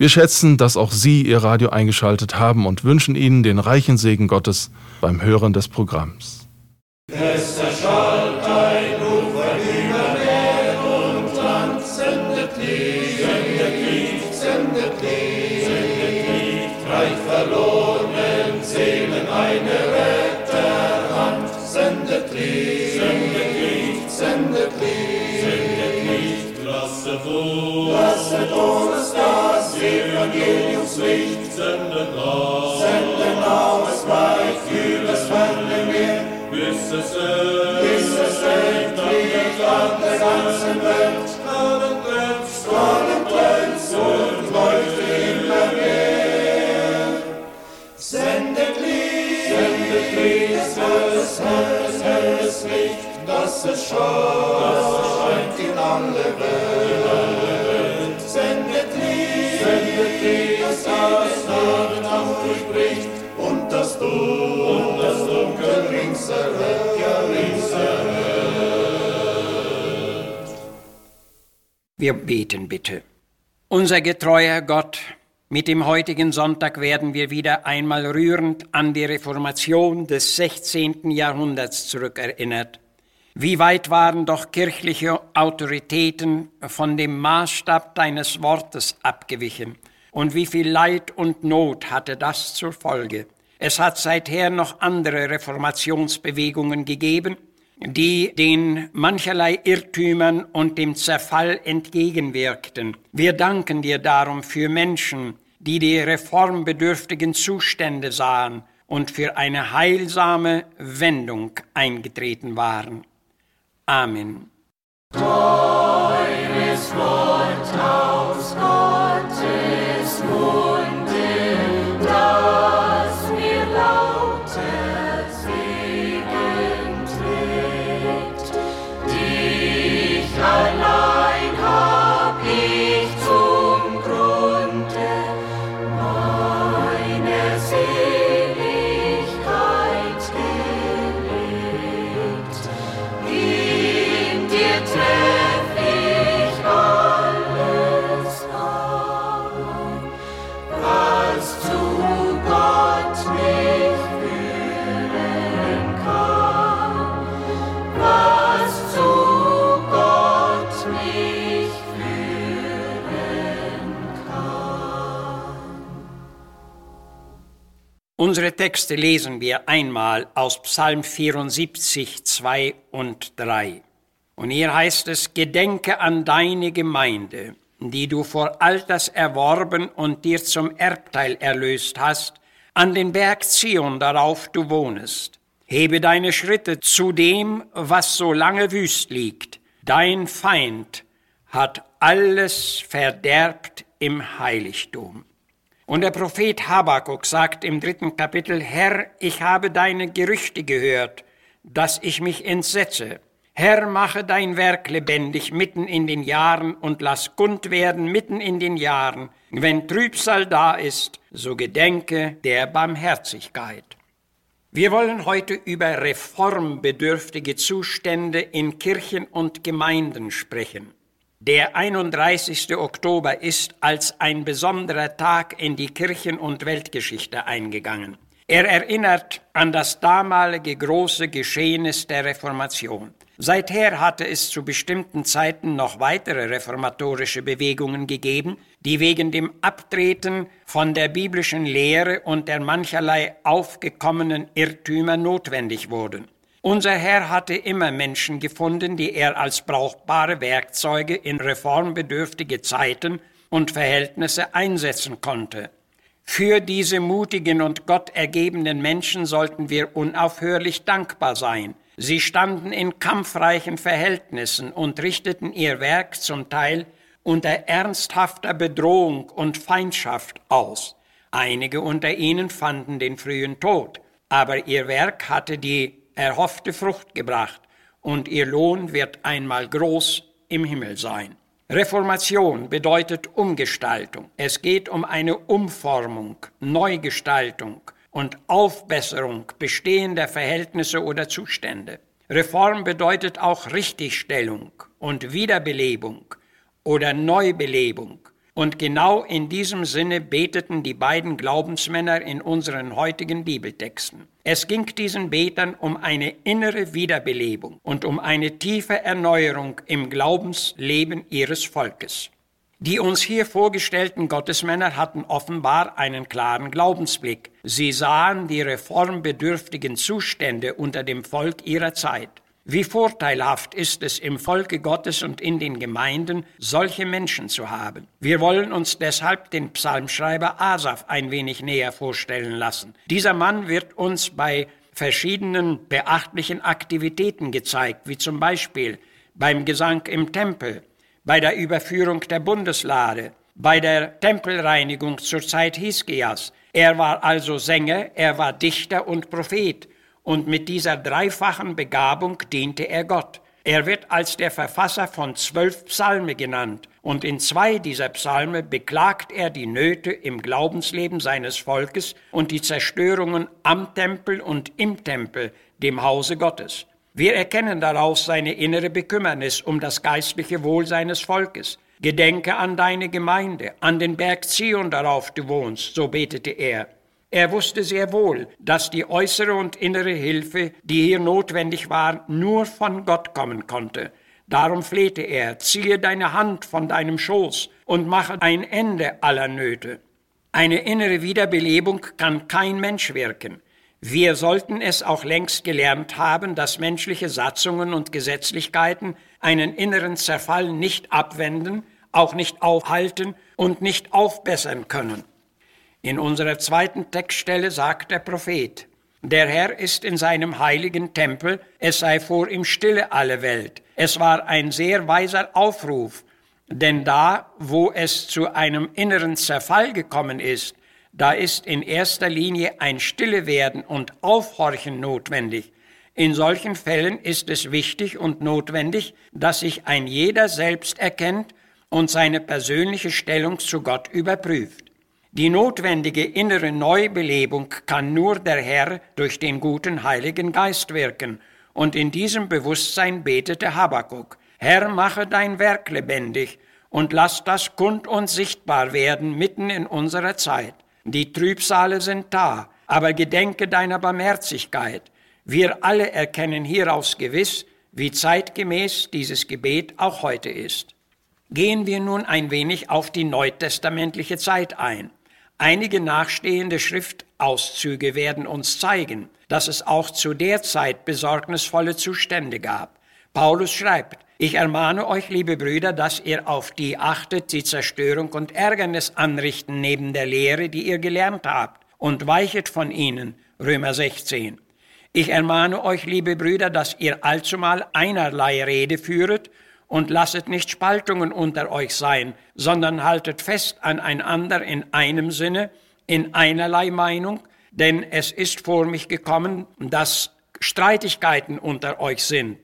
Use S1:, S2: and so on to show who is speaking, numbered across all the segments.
S1: wir schätzen, dass auch Sie Ihr Radio eingeschaltet haben und wünschen Ihnen den reichen Segen Gottes beim Hören des Programms.
S2: Es erschallt ein Ufer über Meer und Land, sendet Licht, sendet Licht, sendet Licht, sendet Licht, reicht verlorenen Seelen eine Retterhand, sendet Licht, sendet Licht, sendet Licht, sendet Licht, lasset uns, lasset uns Evangeliumslicht senden aus, senden aus weit übers ferne Meer, bis es bis es endlich an der ganzen Welt. Strahlend glänzt, strahlend glänzt und leuchtet immer mehr. Sendet Licht, sendet Licht, helles, helles, helles Licht, dass es scheint, dass es scheint in alle Welt.
S3: Wir beten bitte. Unser getreuer Gott, mit dem heutigen Sonntag werden wir wieder einmal rührend an die Reformation des 16. Jahrhunderts zurückerinnert. Wie weit waren doch kirchliche Autoritäten von dem Maßstab deines Wortes abgewichen und wie viel Leid und Not hatte das zur Folge. Es hat seither noch andere Reformationsbewegungen gegeben, die den mancherlei Irrtümern und dem Zerfall entgegenwirkten. Wir danken dir darum für Menschen, die die reformbedürftigen Zustände sahen und für eine heilsame Wendung eingetreten waren. Amen.
S2: Teures Wort aus Gottes Munde,
S3: Unsere Texte lesen wir einmal aus Psalm 74, 2 und 3. Und hier heißt es, Gedenke an deine Gemeinde, die du vor Alters erworben und dir zum Erbteil erlöst hast, an den Berg Zion, darauf du wohnest. Hebe deine Schritte zu dem, was so lange wüst liegt. Dein Feind hat alles verderbt im Heiligtum. Und der Prophet Habakuk sagt im dritten Kapitel, Herr, ich habe deine Gerüchte gehört, dass ich mich entsetze. Herr, mache dein Werk lebendig mitten in den Jahren und lass kund werden mitten in den Jahren. Wenn Trübsal da ist, so gedenke der Barmherzigkeit. Wir wollen heute über reformbedürftige Zustände in Kirchen und Gemeinden sprechen. Der 31. Oktober ist als ein besonderer Tag in die Kirchen- und Weltgeschichte eingegangen. Er erinnert an das damalige große Geschehnis der Reformation. Seither hatte es zu bestimmten Zeiten noch weitere reformatorische Bewegungen gegeben, die wegen dem Abtreten von der biblischen Lehre und der mancherlei aufgekommenen Irrtümer notwendig wurden. Unser Herr hatte immer Menschen gefunden, die er als brauchbare Werkzeuge in reformbedürftige Zeiten und Verhältnisse einsetzen konnte. Für diese mutigen und gottergebenen Menschen sollten wir unaufhörlich dankbar sein. Sie standen in kampfreichen Verhältnissen und richteten ihr Werk zum Teil unter ernsthafter Bedrohung und Feindschaft aus. Einige unter ihnen fanden den frühen Tod, aber ihr Werk hatte die erhoffte Frucht gebracht und ihr Lohn wird einmal groß im Himmel sein. Reformation bedeutet Umgestaltung. Es geht um eine Umformung, Neugestaltung und Aufbesserung bestehender Verhältnisse oder Zustände. Reform bedeutet auch Richtigstellung und Wiederbelebung oder Neubelebung. Und genau in diesem Sinne beteten die beiden Glaubensmänner in unseren heutigen Bibeltexten. Es ging diesen Betern um eine innere Wiederbelebung und um eine tiefe Erneuerung im Glaubensleben ihres Volkes. Die uns hier vorgestellten Gottesmänner hatten offenbar einen klaren Glaubensblick. Sie sahen die reformbedürftigen Zustände unter dem Volk ihrer Zeit. Wie vorteilhaft ist es im Volke Gottes und in den Gemeinden, solche Menschen zu haben. Wir wollen uns deshalb den Psalmschreiber Asaf ein wenig näher vorstellen lassen. Dieser Mann wird uns bei verschiedenen beachtlichen Aktivitäten gezeigt, wie zum Beispiel beim Gesang im Tempel, bei der Überführung der Bundeslade, bei der Tempelreinigung zur Zeit Hiskias. Er war also Sänger, er war Dichter und Prophet und mit dieser dreifachen Begabung diente er Gott. Er wird als der Verfasser von zwölf Psalme genannt, und in zwei dieser Psalme beklagt er die Nöte im Glaubensleben seines Volkes und die Zerstörungen am Tempel und im Tempel, dem Hause Gottes. Wir erkennen daraus seine innere Bekümmernis um das geistliche Wohl seines Volkes. Gedenke an deine Gemeinde, an den Berg Zion, darauf du wohnst, so betete er. Er wusste sehr wohl, dass die äußere und innere Hilfe, die hier notwendig war, nur von Gott kommen konnte. Darum flehte er, ziehe deine Hand von deinem Schoß und mache ein Ende aller Nöte. Eine innere Wiederbelebung kann kein Mensch wirken. Wir sollten es auch längst gelernt haben, dass menschliche Satzungen und Gesetzlichkeiten einen inneren Zerfall nicht abwenden, auch nicht aufhalten und nicht aufbessern können. In unserer zweiten Textstelle sagt der Prophet, der Herr ist in seinem heiligen Tempel, es sei vor ihm stille alle Welt. Es war ein sehr weiser Aufruf, denn da, wo es zu einem inneren Zerfall gekommen ist, da ist in erster Linie ein Stillewerden und Aufhorchen notwendig. In solchen Fällen ist es wichtig und notwendig, dass sich ein jeder selbst erkennt und seine persönliche Stellung zu Gott überprüft. Die notwendige innere Neubelebung kann nur der Herr durch den guten Heiligen Geist wirken, und in diesem Bewusstsein betete Habakuk, Herr, mache dein Werk lebendig und lass das kund und sichtbar werden mitten in unserer Zeit. Die Trübsale sind da, aber gedenke deiner Barmherzigkeit. Wir alle erkennen hieraus gewiss, wie zeitgemäß dieses Gebet auch heute ist. Gehen wir nun ein wenig auf die neutestamentliche Zeit ein. Einige nachstehende Schriftauszüge werden uns zeigen, dass es auch zu der Zeit besorgnisvolle Zustände gab. Paulus schreibt, ich ermahne euch, liebe Brüder, dass ihr auf die achtet, die Zerstörung und Ärgernis anrichten neben der Lehre, die ihr gelernt habt, und weichet von ihnen. Römer 16. Ich ermahne euch, liebe Brüder, dass ihr allzumal einerlei Rede führet und lasset nicht Spaltungen unter euch sein, sondern haltet fest aneinander in einem Sinne, in einerlei Meinung, denn es ist vor mich gekommen, dass Streitigkeiten unter euch sind.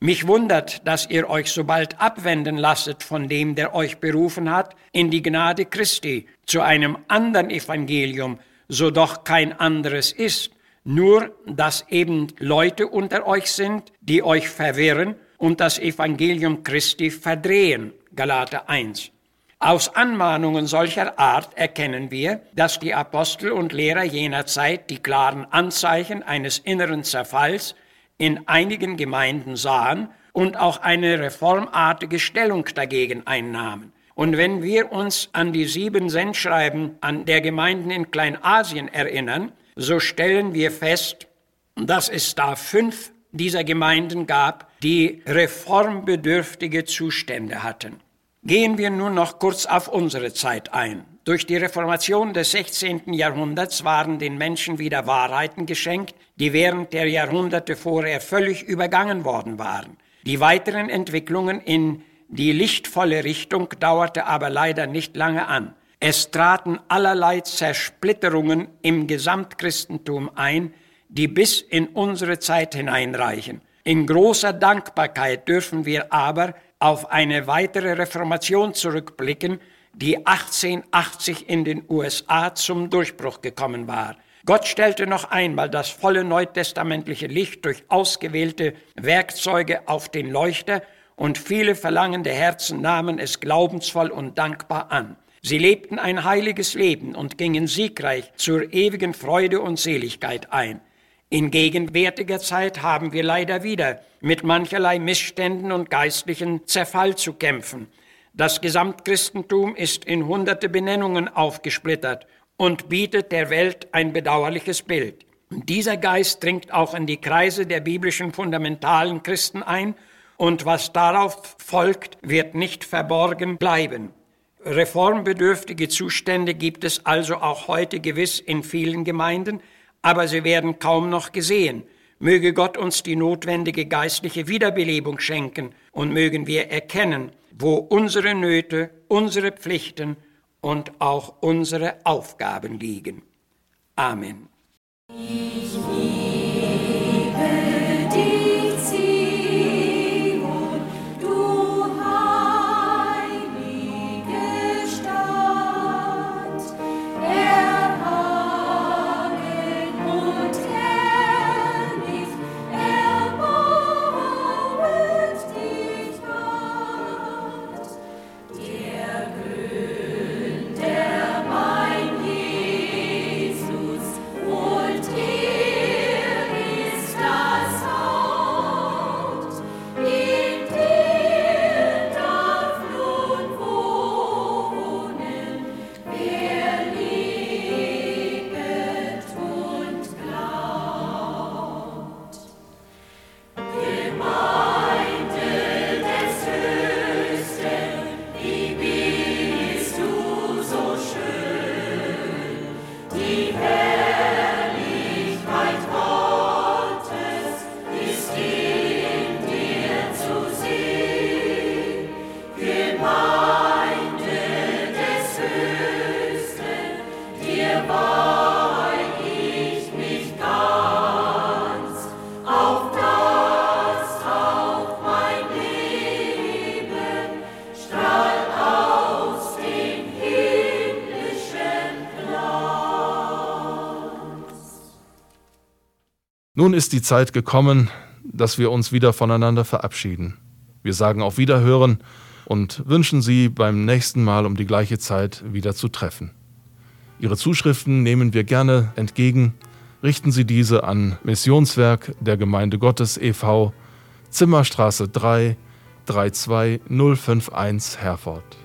S3: Mich wundert, dass ihr euch so bald abwenden lasset von dem, der euch berufen hat, in die Gnade Christi, zu einem anderen Evangelium, so doch kein anderes ist, nur dass eben Leute unter euch sind, die euch verwirren und das Evangelium Christi verdrehen. Galater 1. Aus Anmahnungen solcher Art erkennen wir, dass die Apostel und Lehrer jener Zeit die klaren Anzeichen eines inneren Zerfalls in einigen Gemeinden sahen und auch eine reformartige Stellung dagegen einnahmen. Und wenn wir uns an die sieben Sendschreiben an der Gemeinden in Kleinasien erinnern, so stellen wir fest, dass es da fünf dieser Gemeinden gab, die reformbedürftige Zustände hatten. Gehen wir nun noch kurz auf unsere Zeit ein. Durch die Reformation des 16. Jahrhunderts waren den Menschen wieder Wahrheiten geschenkt, die während der Jahrhunderte vorher völlig übergangen worden waren. Die weiteren Entwicklungen in die lichtvolle Richtung dauerte aber leider nicht lange an. Es traten allerlei Zersplitterungen im Gesamtchristentum ein, die bis in unsere Zeit hineinreichen. In großer Dankbarkeit dürfen wir aber auf eine weitere Reformation zurückblicken, die 1880 in den USA zum Durchbruch gekommen war. Gott stellte noch einmal das volle neutestamentliche Licht durch ausgewählte Werkzeuge auf den Leuchter und viele verlangende Herzen nahmen es glaubensvoll und dankbar an. Sie lebten ein heiliges Leben und gingen siegreich zur ewigen Freude und Seligkeit ein. In gegenwärtiger Zeit haben wir leider wieder mit mancherlei Missständen und geistlichen Zerfall zu kämpfen. Das Gesamtchristentum ist in hunderte Benennungen aufgesplittert und bietet der Welt ein bedauerliches Bild. Dieser Geist dringt auch in die Kreise der biblischen fundamentalen Christen ein und was darauf folgt, wird nicht verborgen bleiben. Reformbedürftige Zustände gibt es also auch heute gewiss in vielen Gemeinden, aber sie werden kaum noch gesehen. Möge Gott uns die notwendige geistliche Wiederbelebung schenken und mögen wir erkennen, wo unsere Nöte, unsere Pflichten und auch unsere Aufgaben liegen. Amen.
S1: Nun ist die Zeit gekommen, dass wir uns wieder voneinander verabschieden. Wir sagen auf Wiederhören und wünschen Sie beim nächsten Mal um die gleiche Zeit wieder zu treffen. Ihre Zuschriften nehmen wir gerne entgegen. Richten Sie diese an Missionswerk der Gemeinde Gottes e.V., Zimmerstraße 3, 32051 Herford.